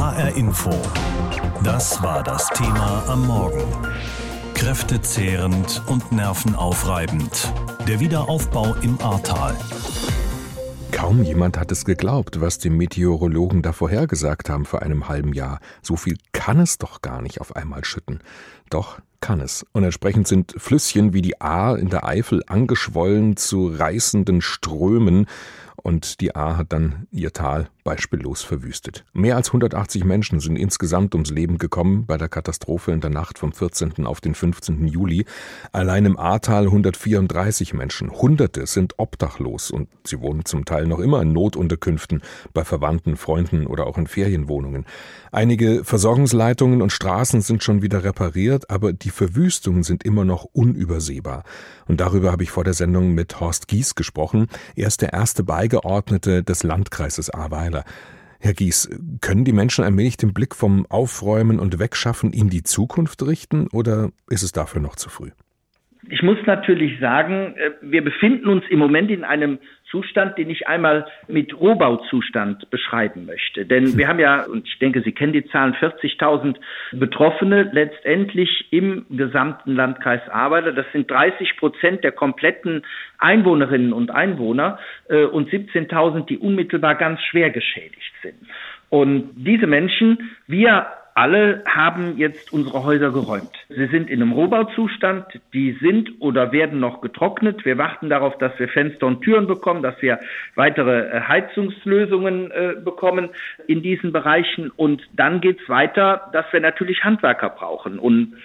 HR Info. Das war das Thema am Morgen. Kräftezehrend und nervenaufreibend. Der Wiederaufbau im Ahrtal. Kaum jemand hat es geglaubt, was die Meteorologen da vorhergesagt haben vor einem halben Jahr. So viel kann es doch gar nicht auf einmal schütten. Doch kann es. Und entsprechend sind Flüsschen wie die Ahr in der Eifel angeschwollen zu reißenden Strömen und die Ahr hat dann ihr Tal beispiellos verwüstet. Mehr als 180 Menschen sind insgesamt ums Leben gekommen bei der Katastrophe in der Nacht vom 14. auf den 15. Juli. Allein im Ahrtal 134 Menschen. Hunderte sind obdachlos und sie wohnen zum Teil noch immer in Notunterkünften, bei Verwandten, Freunden oder auch in Ferienwohnungen. Einige Versorgungsleitungen und Straßen sind schon wieder repariert, aber die Verwüstungen sind immer noch unübersehbar. Und darüber habe ich vor der Sendung mit Horst Gies gesprochen. Er ist der erste Beigeordnete des Landkreises Ahrweiler. Herr Gies, können die Menschen allmählich den Blick vom Aufräumen und Wegschaffen in die Zukunft richten oder ist es dafür noch zu früh? Ich muss natürlich sagen, äh, wir befinden uns im Moment in einem Zustand, den ich einmal mit Rohbauzustand beschreiben möchte. Denn wir haben ja, und ich denke, Sie kennen die Zahlen, 40.000 Betroffene letztendlich im gesamten Landkreis Arbeiter. Das sind 30 Prozent der kompletten Einwohnerinnen und Einwohner äh, und 17.000, die unmittelbar ganz schwer geschädigt sind. Und diese Menschen, wir alle haben jetzt unsere Häuser geräumt. Sie sind in einem Rohbauzustand, die sind oder werden noch getrocknet. Wir warten darauf, dass wir Fenster und Türen bekommen, dass wir weitere äh, Heizungslösungen äh, bekommen in diesen Bereichen. Und dann geht's weiter, dass wir natürlich Handwerker brauchen. Und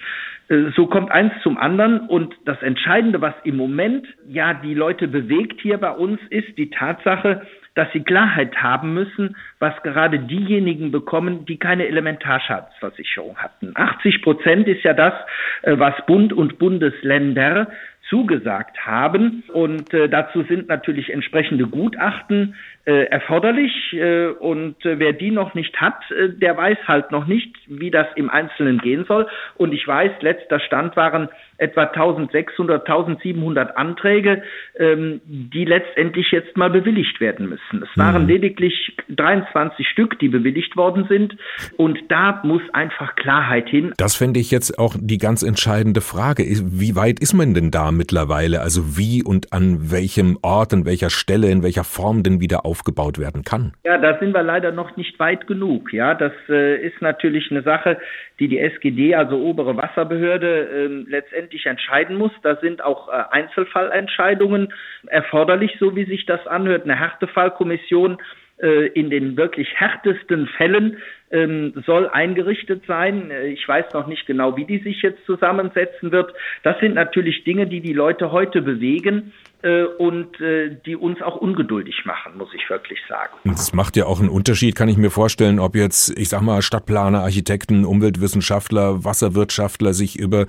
äh, so kommt eins zum anderen und das Entscheidende, was im Moment ja die Leute bewegt hier bei uns, ist die Tatsache, dass sie Klarheit haben müssen, was gerade diejenigen bekommen, die keine Elementarschadensversicherung hatten. 80 Prozent ist ja das, äh, was Bund und Bundesländer zugesagt haben. Und äh, dazu sind natürlich entsprechende Gutachten erforderlich. Äh, und äh, wer die noch nicht hat, äh, der weiß halt noch nicht, wie das im Einzelnen gehen soll. Und ich weiß, letzter Stand waren etwa 1600, 1700 Anträge, ähm, die letztendlich jetzt mal bewilligt werden müssen. Es waren mhm. lediglich 23 Stück, die bewilligt worden sind. Und da muss einfach Klarheit hin. Das fände ich jetzt auch die ganz entscheidende Frage. Wie weit ist man denn da mittlerweile? Also wie und an welchem Ort, an welcher Stelle, in welcher Form denn wieder aufgebaut werden kann? Ja, da sind wir leider noch nicht weit genug. Ja, das äh, ist natürlich eine Sache, die die SGD, also obere Wasserbehörde, äh, letztendlich entscheiden muss. Da sind auch äh, Einzelfallentscheidungen erforderlich, so wie sich das anhört. Eine Härtefallkommission äh, in den wirklich härtesten Fällen ähm, soll eingerichtet sein. Äh, ich weiß noch nicht genau, wie die sich jetzt zusammensetzen wird. Das sind natürlich Dinge, die die Leute heute bewegen äh, und äh, die uns auch ungeduldig machen, muss ich wirklich sagen. Es macht ja auch einen Unterschied, kann ich mir vorstellen, ob jetzt, ich sag mal, Stadtplaner, Architekten, Umweltwissenschaftler, Wasserwirtschaftler sich über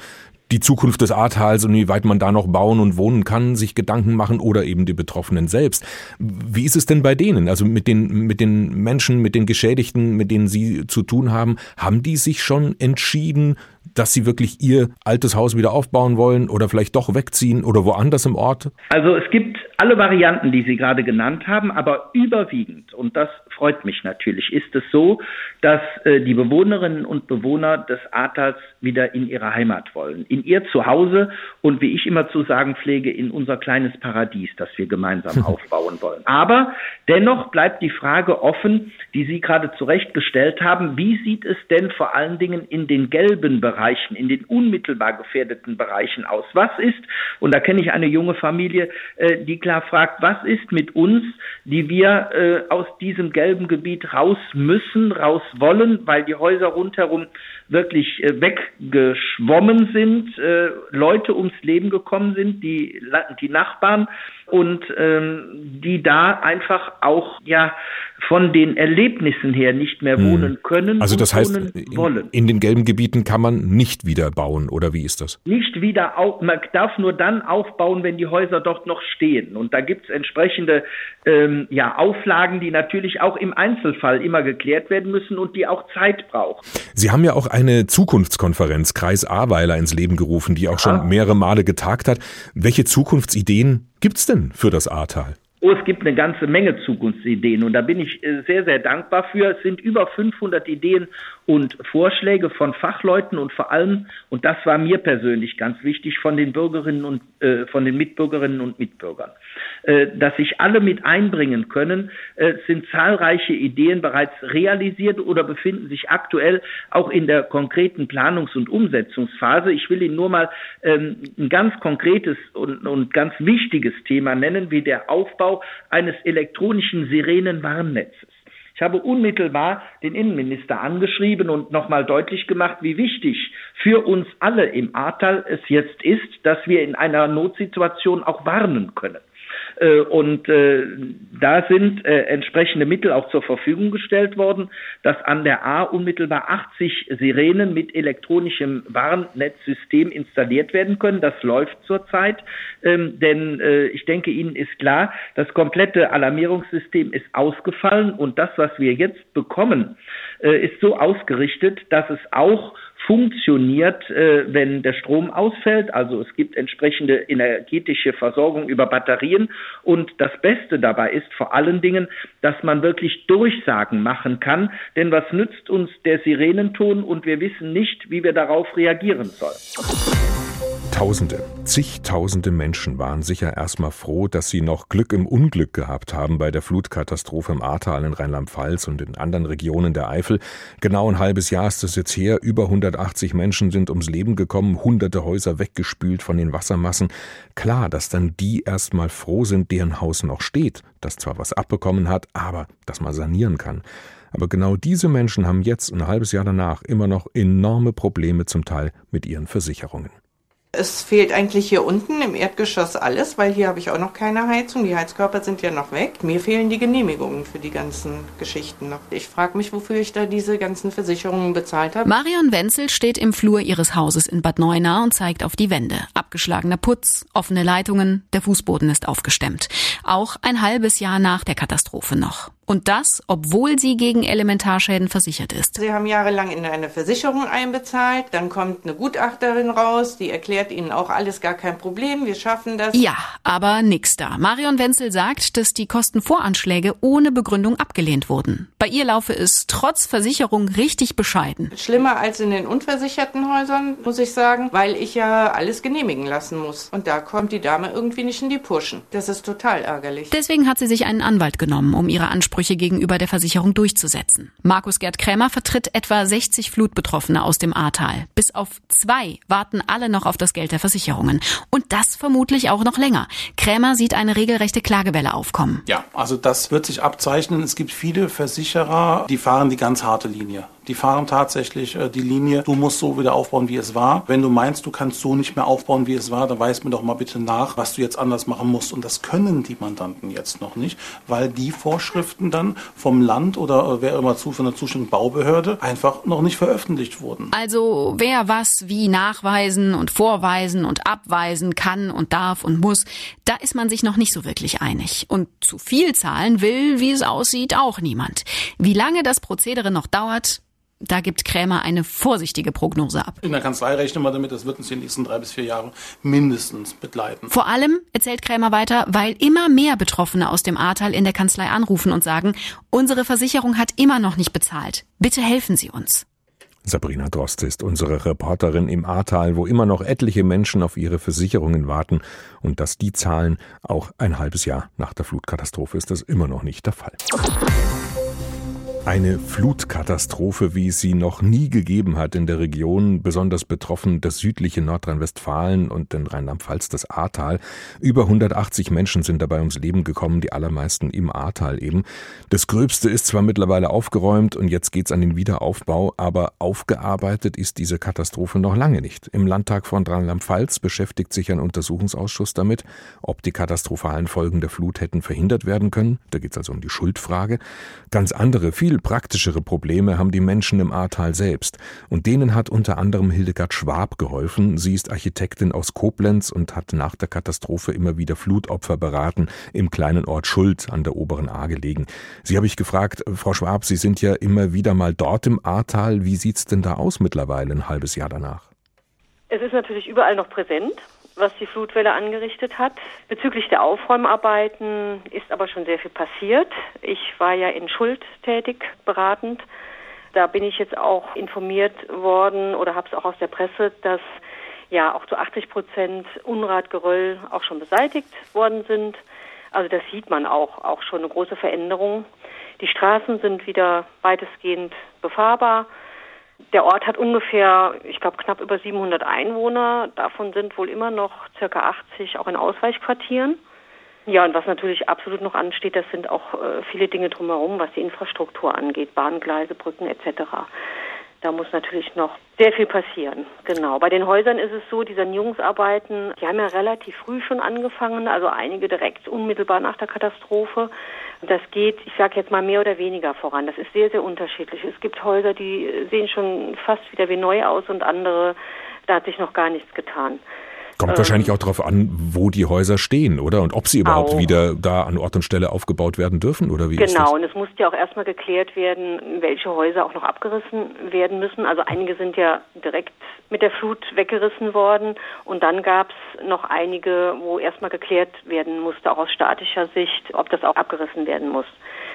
die Zukunft des Ahrtals und wie weit man da noch bauen und wohnen kann, sich Gedanken machen oder eben die Betroffenen selbst. Wie ist es denn bei denen? Also mit den, mit den Menschen, mit den Geschädigten, mit denen Sie zu tun haben, haben die sich schon entschieden, dass sie wirklich ihr altes Haus wieder aufbauen wollen oder vielleicht doch wegziehen oder woanders im Ort? Also es gibt alle Varianten, die Sie gerade genannt haben, aber überwiegend, und das freut mich natürlich, ist es so, dass äh, die Bewohnerinnen und Bewohner des Ahrtals wieder in ihre Heimat wollen, in ihr Zuhause und wie ich immer zu sagen pflege, in unser kleines Paradies, das wir gemeinsam aufbauen wollen. Aber dennoch bleibt die Frage offen, die Sie gerade zurechtgestellt haben, wie sieht es denn vor allen Dingen in den gelben Bereichen, in den unmittelbar gefährdeten Bereichen aus? Was ist, und da kenne ich eine junge Familie, äh, die klar fragt, was ist mit uns, die wir äh, aus diesem gelben Gebiet raus müssen, raus wollen, weil die Häuser rundherum wirklich äh, weggeschwommen sind, äh, Leute ums Leben gekommen sind, die, die Nachbarn und ähm, die da einfach auch ja von den Erlebnissen her nicht mehr hm. wohnen können. Also das heißt, in, in, den gelben Gebieten kann man nicht wieder bauen oder wie ist das? Nicht wieder auf, man darf nur dann aufbauen, wenn die Häuser dort noch stehen. Und da gibt es entsprechende ähm, ja, Auflagen, die natürlich auch im Einzelfall immer geklärt werden müssen und die auch Zeit brauchen. Sie haben ja auch eine Zukunftskonferenz Kreis Ahrweiler ins Leben gerufen, die auch schon mehrere Male getagt hat. Welche Zukunftsideen gibt's denn für das Ahrtal? Oh, es gibt eine ganze Menge Zukunftsideen. Und da bin ich äh, sehr, sehr dankbar für. Es sind über 500 Ideen und Vorschläge von Fachleuten und vor allem, und das war mir persönlich ganz wichtig, von den Bürgerinnen und äh, von den Mitbürgerinnen und Mitbürgern. Äh, dass sich alle mit einbringen können, äh, sind zahlreiche Ideen bereits realisiert oder befinden sich aktuell auch in der konkreten Planungs- und Umsetzungsphase. Ich will Ihnen nur mal ähm, ein ganz konkretes und, und ganz wichtiges Thema nennen, wie der Aufbau eines elektronischen Sirenenwarnnetzes. Ich habe unmittelbar den Innenminister angeschrieben und nochmal deutlich gemacht, wie wichtig für uns alle im Ahrtal es jetzt ist, dass wir in einer Notsituation auch warnen können. Äh, und äh, da sind äh, entsprechende Mittel auch zur Verfügung gestellt worden, dass an der A unmittelbar 80 Sirenen mit elektronischem Warnnetzsystem installiert werden können. Das läuft zurzeit, ähm, denn ich denke, Ihnen ist klar, das komplette Alarmierungssystem ist ausgefallen und das, was wir jetzt bekommen, ist so ausgerichtet, dass es auch funktioniert, äh, wenn der Strom ausfällt. Also es gibt entsprechende energetische Versorgung über Batterien. Und das Beste dabei ist vor allen Dingen, dass man wirklich Durchsagen machen kann. Denn was nützt uns der Sirenenton und wir wissen nicht, wie wir darauf reagieren sollen. Tausende, zigtausende Menschen waren sicher erstmal froh, dass sie noch Glück im Unglück gehabt haben bei der Flutkatastrophe im Ahrtal in Rheinland-Pfalz und in anderen Regionen der Eifel. Genau ein halbes Jahr ist es jetzt her. Über 180 Menschen sind ums Leben gekommen, hunderte Häuser weggespült von den Wassermassen. Klar, dass dann die erstmal froh sind, deren Haus noch steht, das zwar was abbekommen hat, aber das man sanieren kann. Aber genau diese Menschen haben jetzt, ein halbes Jahr danach, immer noch enorme Probleme zum Teil mit ihren Versicherungen. Es fehlt eigentlich hier unten im Erdgeschoss alles, weil hier habe ich auch noch keine Heizung. Die Heizkörper sind ja noch weg. Mir fehlen die Genehmigungen für die ganzen Geschichten noch. Ich frage mich, wofür ich da diese ganzen Versicherungen bezahlt habe. Marion Wenzel steht im Flur ihres Hauses in Bad Neuenahr und zeigt auf die Wände. Abgeschlagener Putz, offene Leitungen, der Fußboden ist aufgestemmt. Auch ein halbes Jahr nach der Katastrophe noch. Und das, obwohl sie gegen Elementarschäden versichert ist. Sie haben jahrelang in eine Versicherung einbezahlt, dann kommt eine Gutachterin raus, die erklärt Ihnen auch alles gar kein Problem, wir schaffen das. Ja, aber nix da. Marion Wenzel sagt, dass die Kostenvoranschläge ohne Begründung abgelehnt wurden. Bei ihr laufe es trotz Versicherung richtig bescheiden. Schlimmer als in den unversicherten Häusern, muss ich sagen, weil ich ja alles genehmigen lassen muss. Und da kommt die Dame irgendwie nicht in die Puschen. Das ist total ärgerlich. Deswegen hat sie sich einen Anwalt genommen, um ihre Ansprüche Ansprüche gegenüber der Versicherung durchzusetzen. Markus Gerd Krämer vertritt etwa 60 Flutbetroffene aus dem Ahrtal. Bis auf zwei warten alle noch auf das Geld der Versicherungen. Und das vermutlich auch noch länger. Krämer sieht eine regelrechte Klagewelle aufkommen. Ja, also das wird sich abzeichnen. Es gibt viele Versicherer, die fahren die ganz harte Linie. Die fahren tatsächlich äh, die Linie, du musst so wieder aufbauen, wie es war. Wenn du meinst, du kannst so nicht mehr aufbauen, wie es war, dann weis mir doch mal bitte nach, was du jetzt anders machen musst. Und das können die Mandanten jetzt noch nicht, weil die Vorschriften dann vom Land oder äh, wer immer zu von der zuständigen Baubehörde einfach noch nicht veröffentlicht wurden. Also wer was wie nachweisen und vorweisen und abweisen kann und darf und muss, da ist man sich noch nicht so wirklich einig. Und zu viel zahlen will, wie es aussieht, auch niemand. Wie lange das Prozedere noch dauert, da gibt Krämer eine vorsichtige Prognose ab. In der Kanzlei rechnen wir damit, das wird uns die nächsten drei bis vier Jahre mindestens begleiten. Vor allem, erzählt Krämer weiter, weil immer mehr Betroffene aus dem Ahrtal in der Kanzlei anrufen und sagen, unsere Versicherung hat immer noch nicht bezahlt. Bitte helfen Sie uns. Sabrina Drost ist unsere Reporterin im Ahrtal, wo immer noch etliche Menschen auf ihre Versicherungen warten. Und dass die zahlen, auch ein halbes Jahr nach der Flutkatastrophe ist das immer noch nicht der Fall. Eine Flutkatastrophe, wie es sie noch nie gegeben hat in der Region, besonders betroffen das südliche Nordrhein-Westfalen und in Rheinland-Pfalz das Ahrtal. Über 180 Menschen sind dabei ums Leben gekommen, die allermeisten im Ahrtal eben. Das Gröbste ist zwar mittlerweile aufgeräumt und jetzt geht's an den Wiederaufbau, aber aufgearbeitet ist diese Katastrophe noch lange nicht. Im Landtag von Rheinland-Pfalz beschäftigt sich ein Untersuchungsausschuss damit, ob die katastrophalen Folgen der Flut hätten verhindert werden können. Da geht's also um die Schuldfrage. Ganz andere, viel viel praktischere Probleme haben die Menschen im Ahrtal selbst. Und denen hat unter anderem Hildegard Schwab geholfen. Sie ist Architektin aus Koblenz und hat nach der Katastrophe immer wieder Flutopfer beraten im kleinen Ort Schuld an der oberen Ahr gelegen. Sie habe ich gefragt, Frau Schwab, Sie sind ja immer wieder mal dort im Ahrtal. Wie sieht's denn da aus mittlerweile ein halbes Jahr danach? Es ist natürlich überall noch präsent. Was die Flutwelle angerichtet hat. Bezüglich der Aufräumarbeiten ist aber schon sehr viel passiert. Ich war ja in Schuld tätig, beratend. Da bin ich jetzt auch informiert worden oder habe es auch aus der Presse, dass ja auch zu 80 Prozent Unratgeröll auch schon beseitigt worden sind. Also das sieht man auch, auch schon eine große Veränderung. Die Straßen sind wieder weitestgehend befahrbar. Der Ort hat ungefähr, ich glaube, knapp über 700 Einwohner. Davon sind wohl immer noch circa 80 auch in Ausweichquartieren. Ja, und was natürlich absolut noch ansteht, das sind auch äh, viele Dinge drumherum, was die Infrastruktur angeht, Bahngleise, Brücken etc. Da muss natürlich noch sehr viel passieren. Genau. Bei den Häusern ist es so, die Sanierungsarbeiten, die haben ja relativ früh schon angefangen, also einige direkt unmittelbar nach der Katastrophe. Das geht, ich sage jetzt mal mehr oder weniger voran. Das ist sehr, sehr unterschiedlich. Es gibt Häuser, die sehen schon fast wieder wie neu aus und andere, da hat sich noch gar nichts getan. Kommt ähm, wahrscheinlich auch darauf an, wo die Häuser stehen, oder? Und ob sie überhaupt auch. wieder da an Ort und Stelle aufgebaut werden dürfen, oder wie genau, ist das? Genau, und es muss ja auch erstmal geklärt werden, welche Häuser auch noch abgerissen werden müssen. Also einige sind ja direkt mit der Flut weggerissen worden und dann gab es noch einige, wo erstmal geklärt werden musste, auch aus statischer Sicht, ob das auch abgerissen werden muss.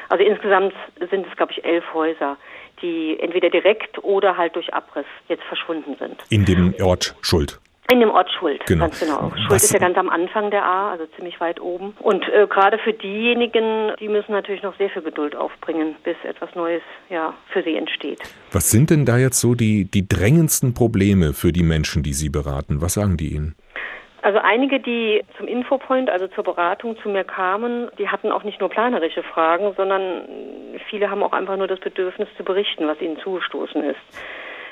Also insgesamt sind es, glaube ich, elf Häuser die entweder direkt oder halt durch Abriss jetzt verschwunden sind. In dem Ort Schuld. In dem Ort Schuld, genau. ganz genau. Schuld Was? ist ja ganz am Anfang der A, also ziemlich weit oben. Und äh, gerade für diejenigen, die müssen natürlich noch sehr viel Geduld aufbringen, bis etwas Neues ja für sie entsteht. Was sind denn da jetzt so die, die drängendsten Probleme für die Menschen, die Sie beraten? Was sagen die Ihnen? Also einige, die zum Infopoint, also zur Beratung zu mir kamen, die hatten auch nicht nur planerische Fragen, sondern viele haben auch einfach nur das Bedürfnis zu berichten, was ihnen zugestoßen ist.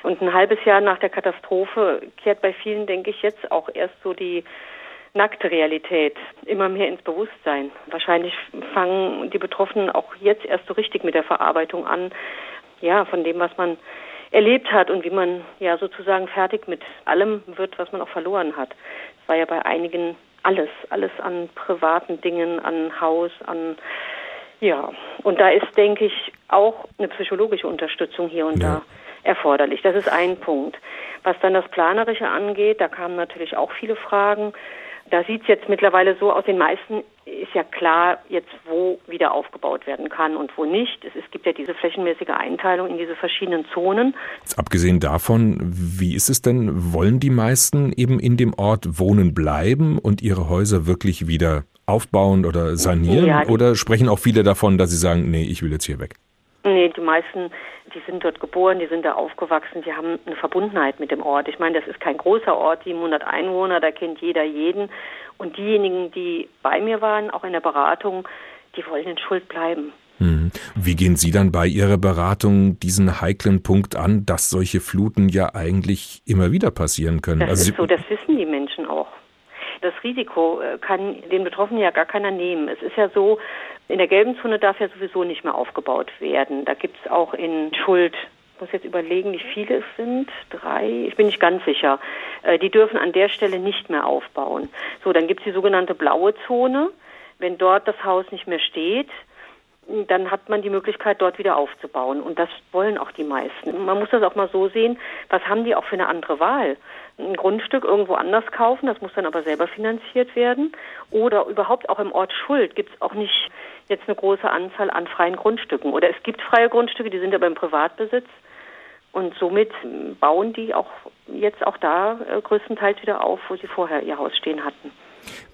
Und ein halbes Jahr nach der Katastrophe kehrt bei vielen, denke ich, jetzt auch erst so die nackte Realität immer mehr ins Bewusstsein. Wahrscheinlich fangen die Betroffenen auch jetzt erst so richtig mit der Verarbeitung an, ja, von dem, was man erlebt hat und wie man ja sozusagen fertig mit allem wird, was man auch verloren hat. Es war ja bei einigen alles, alles an privaten Dingen, an Haus, an ja, und da ist, denke ich, auch eine psychologische Unterstützung hier und ja. da erforderlich. Das ist ein Punkt. Was dann das Planerische angeht, da kamen natürlich auch viele Fragen. Da sieht es jetzt mittlerweile so aus, den meisten ist ja klar jetzt, wo wieder aufgebaut werden kann und wo nicht. Es, es gibt ja diese flächenmäßige Einteilung in diese verschiedenen Zonen. Jetzt abgesehen davon, wie ist es denn, wollen die meisten eben in dem Ort wohnen bleiben und ihre Häuser wirklich wieder aufbauen oder sanieren? Ja, oder sprechen auch viele davon, dass sie sagen, nee, ich will jetzt hier weg? Nee, die meisten, die sind dort geboren, die sind da aufgewachsen, die haben eine Verbundenheit mit dem Ort. Ich meine, das ist kein großer Ort, 700 Einwohner, da kennt jeder jeden. Und diejenigen, die bei mir waren, auch in der Beratung, die wollen in Schuld bleiben. Mhm. Wie gehen Sie dann bei Ihrer Beratung diesen heiklen Punkt an, dass solche Fluten ja eigentlich immer wieder passieren können? Das also ist so, das wissen die Menschen. Das Risiko äh, kann den Betroffenen ja gar keiner nehmen. Es ist ja so, in der gelben Zone darf ja sowieso nicht mehr aufgebaut werden. Da gibt es auch in Schuld ich muss jetzt überlegen, wie viele es sind. Drei, ich bin nicht ganz sicher. Äh, die dürfen an der Stelle nicht mehr aufbauen. So, dann gibt es die sogenannte blaue Zone. Wenn dort das Haus nicht mehr steht, dann hat man die Möglichkeit, dort wieder aufzubauen. Und das wollen auch die meisten. Man muss das auch mal so sehen, was haben die auch für eine andere Wahl? Ein Grundstück irgendwo anders kaufen, das muss dann aber selber finanziert werden. Oder überhaupt auch im Ort Schuld gibt es auch nicht jetzt eine große Anzahl an freien Grundstücken. Oder es gibt freie Grundstücke, die sind aber im Privatbesitz. Und somit bauen die auch jetzt auch da äh, größtenteils wieder auf, wo sie vorher ihr Haus stehen hatten.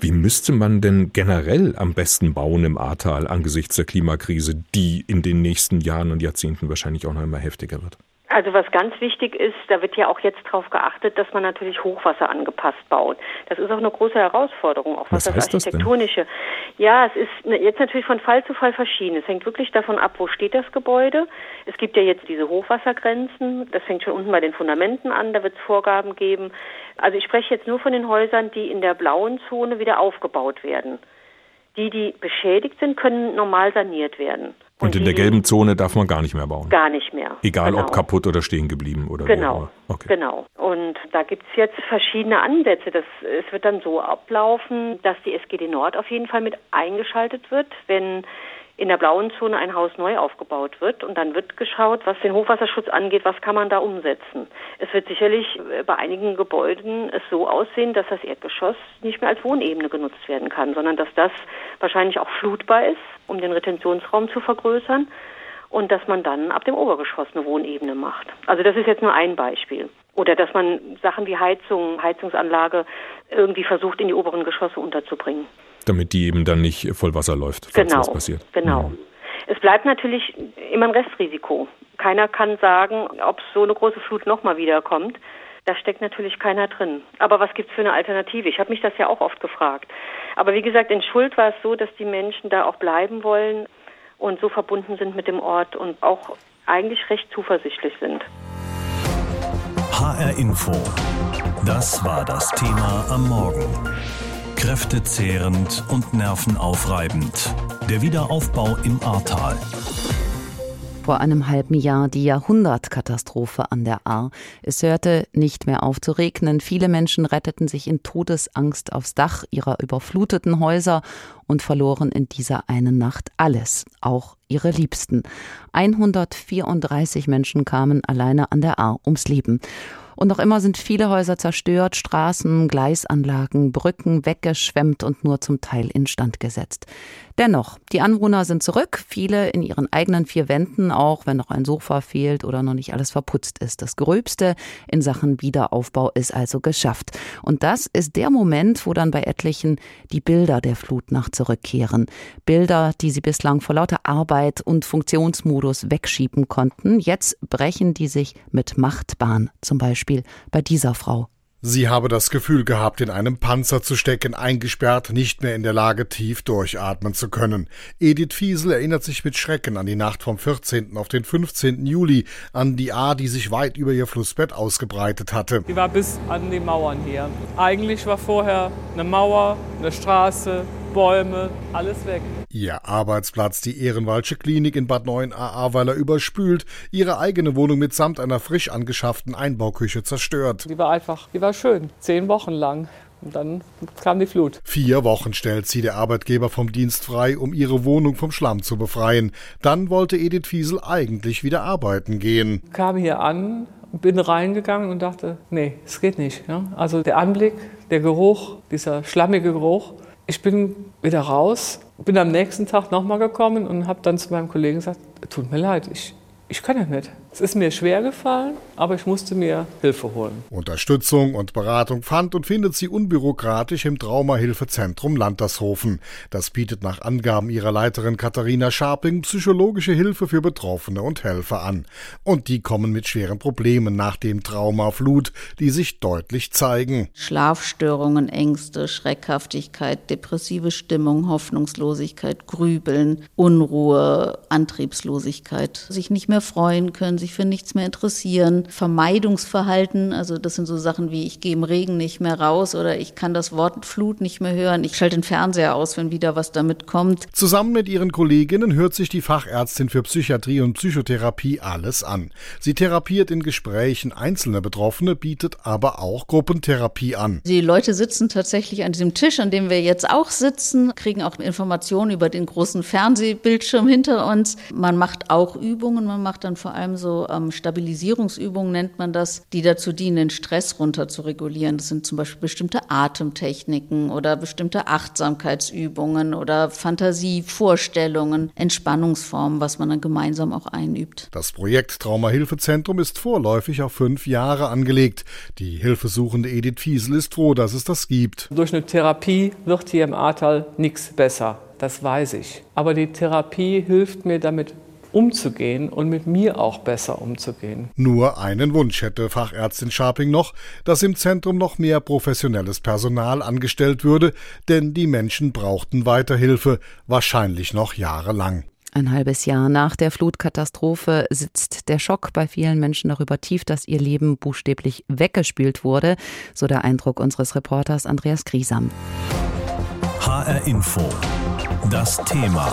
Wie müsste man denn generell am besten bauen im Ahrtal angesichts der Klimakrise, die in den nächsten Jahren und Jahrzehnten wahrscheinlich auch noch immer heftiger wird? Also was ganz wichtig ist, da wird ja auch jetzt darauf geachtet, dass man natürlich Hochwasser angepasst baut. Das ist auch eine große Herausforderung, auch was, was das Architektonische. Das ja, es ist jetzt natürlich von Fall zu Fall verschieden. Es hängt wirklich davon ab, wo steht das Gebäude. Es gibt ja jetzt diese Hochwassergrenzen. Das fängt schon unten bei den Fundamenten an. Da wird es Vorgaben geben. Also ich spreche jetzt nur von den Häusern, die in der blauen Zone wieder aufgebaut werden. Die, die beschädigt sind, können normal saniert werden. Und, in der gelben Zone darf man gar nicht mehr bauen? Gar nicht mehr. Egal genau. ob kaputt oder stehen geblieben oder Genau, okay. genau. Und da gibt es jetzt verschiedene Ansätze. Das, es wird dann so ablaufen, dass die SGD Nord auf jeden Fall mit eingeschaltet wird, wenn in der blauen Zone ein Haus neu aufgebaut wird und dann wird geschaut, was den Hochwasserschutz angeht, was kann man da umsetzen. Es wird sicherlich äh, bei einigen Gebäuden es so aussehen, dass das Erdgeschoss nicht mehr als Wohnebene genutzt werden kann, sondern dass das wahrscheinlich auch flutbar ist, um den Retentionsraum zu vergrößern und dass man dann ab dem Obergeschoss eine Wohnebene macht. Also das ist jetzt nur ein Beispiel. Oder dass man Sachen wie Heizung, Heizungsanlage irgendwie versucht, in die oberen Geschosse unterzubringen. Damit die eben dann nicht voll Wasser läuft, falls genau, was passiert. Genau. Mhm. Es bleibt natürlich immer ein Restrisiko. Keiner kann sagen, ob so eine große Flut nochmal wiederkommt. Da steckt natürlich keiner drin. Aber was gibt es für eine Alternative? Ich habe mich das ja auch oft gefragt. Aber wie gesagt, in Schuld war es so, dass die Menschen da auch bleiben wollen und so verbunden sind mit dem Ort und auch eigentlich recht zuversichtlich sind. HR Info. Das war das Thema am Morgen. Kräftezehrend und nervenaufreibend. Der Wiederaufbau im Ahrtal vor einem halben Jahr die Jahrhundertkatastrophe an der Ahr. Es hörte nicht mehr auf zu regnen. Viele Menschen retteten sich in Todesangst aufs Dach ihrer überfluteten Häuser und verloren in dieser einen Nacht alles, auch ihre Liebsten. 134 Menschen kamen alleine an der Ahr ums Leben. Und noch immer sind viele Häuser zerstört, Straßen, Gleisanlagen, Brücken weggeschwemmt und nur zum Teil instand gesetzt. Dennoch, die Anwohner sind zurück, viele in ihren eigenen vier Wänden, auch wenn noch ein Sofa fehlt oder noch nicht alles verputzt ist. Das Gröbste in Sachen Wiederaufbau ist also geschafft. Und das ist der Moment, wo dann bei etlichen die Bilder der Flutnacht zurückkehren. Bilder, die sie bislang vor lauter Arbeit und Funktionsmodus wegschieben konnten. Jetzt brechen die sich mit Machtbahn, zum Beispiel bei dieser Frau Sie habe das Gefühl gehabt, in einem Panzer zu stecken, eingesperrt, nicht mehr in der Lage, tief durchatmen zu können. Edith Fiesel erinnert sich mit Schrecken an die Nacht vom 14. auf den 15. Juli, an die A, die sich weit über ihr Flussbett ausgebreitet hatte. Die war bis an die Mauern hier. Eigentlich war vorher eine Mauer, eine Straße, Bäume, alles weg. Ihr Arbeitsplatz, die Ehrenwaldsche Klinik in Bad 9 Ahrweiler überspült, ihre eigene Wohnung mitsamt einer frisch angeschafften Einbauküche zerstört. Die war einfach, die war schön, zehn Wochen lang. Und dann kam die Flut. Vier Wochen stellt sie der Arbeitgeber vom Dienst frei, um ihre Wohnung vom Schlamm zu befreien. Dann wollte Edith Fiesel eigentlich wieder arbeiten gehen. Kam hier an, bin reingegangen und dachte, nee, es geht nicht. Also der Anblick, der Geruch, dieser schlammige Geruch, ich bin wieder raus, bin am nächsten Tag nochmal gekommen und habe dann zu meinem Kollegen gesagt, tut mir leid, ich, ich kann ja nicht. Es ist mir schwer gefallen, aber ich musste mir Hilfe holen. Unterstützung und Beratung fand und findet sie unbürokratisch im Traumahilfezentrum Landershofen. Das bietet nach Angaben ihrer Leiterin Katharina Scharping psychologische Hilfe für Betroffene und Helfer an. Und die kommen mit schweren Problemen nach dem Traumaflut, die sich deutlich zeigen. Schlafstörungen, Ängste, Schreckhaftigkeit, depressive Stimmung, Hoffnungslosigkeit, Grübeln, Unruhe, Antriebslosigkeit, sich nicht mehr freuen können, sich für nichts mehr interessieren, Vermeidungsverhalten, also das sind so Sachen wie ich gehe im Regen nicht mehr raus oder ich kann das Wort Flut nicht mehr hören, ich schalte den Fernseher aus, wenn wieder was damit kommt. Zusammen mit ihren Kolleginnen hört sich die Fachärztin für Psychiatrie und Psychotherapie alles an. Sie therapiert in Gesprächen einzelne Betroffene, bietet aber auch Gruppentherapie an. Die Leute sitzen tatsächlich an diesem Tisch, an dem wir jetzt auch sitzen, kriegen auch Informationen über den großen Fernsehbildschirm hinter uns. Man macht auch Übungen, man macht dann vor allem so so ähm, Stabilisierungsübungen nennt man das, die dazu dienen, den Stress runter zu regulieren. Das sind zum Beispiel bestimmte Atemtechniken oder bestimmte Achtsamkeitsübungen oder Fantasievorstellungen, Entspannungsformen, was man dann gemeinsam auch einübt. Das Projekt Traumahilfezentrum ist vorläufig auf fünf Jahre angelegt. Die hilfesuchende Edith Fiesel ist froh, dass es das gibt. Durch eine Therapie wird hier im Ahrtal nichts besser. Das weiß ich. Aber die Therapie hilft mir damit umzugehen und mit mir auch besser umzugehen. Nur einen Wunsch hätte Fachärztin Scharping noch, dass im Zentrum noch mehr professionelles Personal angestellt würde, denn die Menschen brauchten weiter Hilfe, wahrscheinlich noch jahrelang. Ein halbes Jahr nach der Flutkatastrophe sitzt der Schock bei vielen Menschen darüber tief, dass ihr Leben buchstäblich weggespült wurde, so der Eindruck unseres Reporters Andreas Griesam. HR Info. Das Thema.